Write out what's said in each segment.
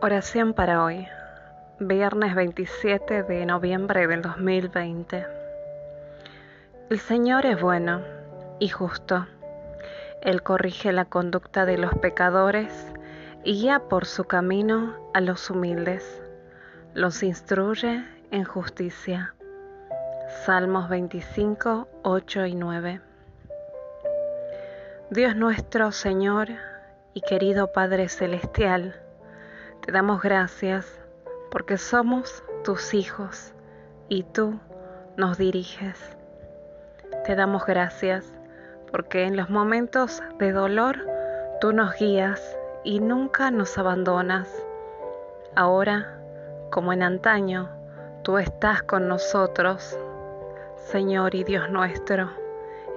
Oración para hoy, viernes 27 de noviembre del 2020. El Señor es bueno y justo. Él corrige la conducta de los pecadores y guía por su camino a los humildes. Los instruye en justicia. Salmos 25, 8 y 9. Dios nuestro Señor y querido Padre Celestial, te damos gracias porque somos tus hijos y tú nos diriges. Te damos gracias porque en los momentos de dolor tú nos guías y nunca nos abandonas. Ahora, como en antaño, tú estás con nosotros, Señor y Dios nuestro.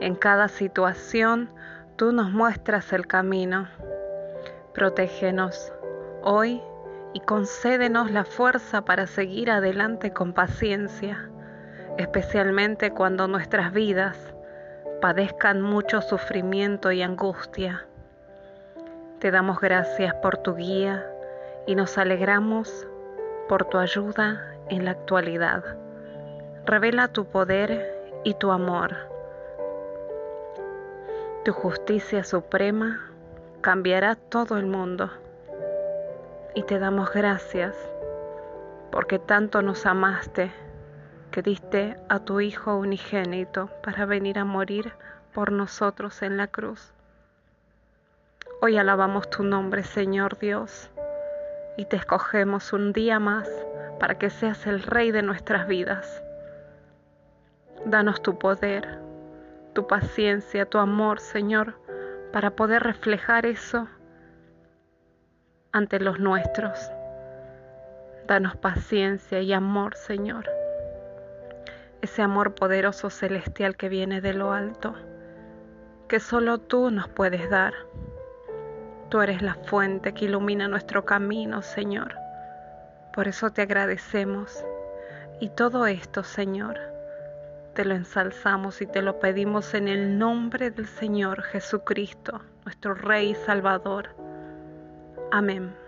En cada situación tú nos muestras el camino. Protégenos hoy y concédenos la fuerza para seguir adelante con paciencia, especialmente cuando nuestras vidas padezcan mucho sufrimiento y angustia. Te damos gracias por tu guía y nos alegramos por tu ayuda en la actualidad. Revela tu poder y tu amor. Tu justicia suprema cambiará todo el mundo y te damos gracias porque tanto nos amaste que diste a tu Hijo unigénito para venir a morir por nosotros en la cruz. Hoy alabamos tu nombre, Señor Dios, y te escogemos un día más para que seas el Rey de nuestras vidas. Danos tu poder, tu paciencia, tu amor, Señor, para poder reflejar eso ante los nuestros. Danos paciencia y amor, Señor. Ese amor poderoso celestial que viene de lo alto, que solo tú nos puedes dar. Tú eres la fuente que ilumina nuestro camino, Señor. Por eso te agradecemos. Y todo esto, Señor, te lo ensalzamos y te lo pedimos en el nombre del Señor Jesucristo, nuestro Rey y Salvador. Amén.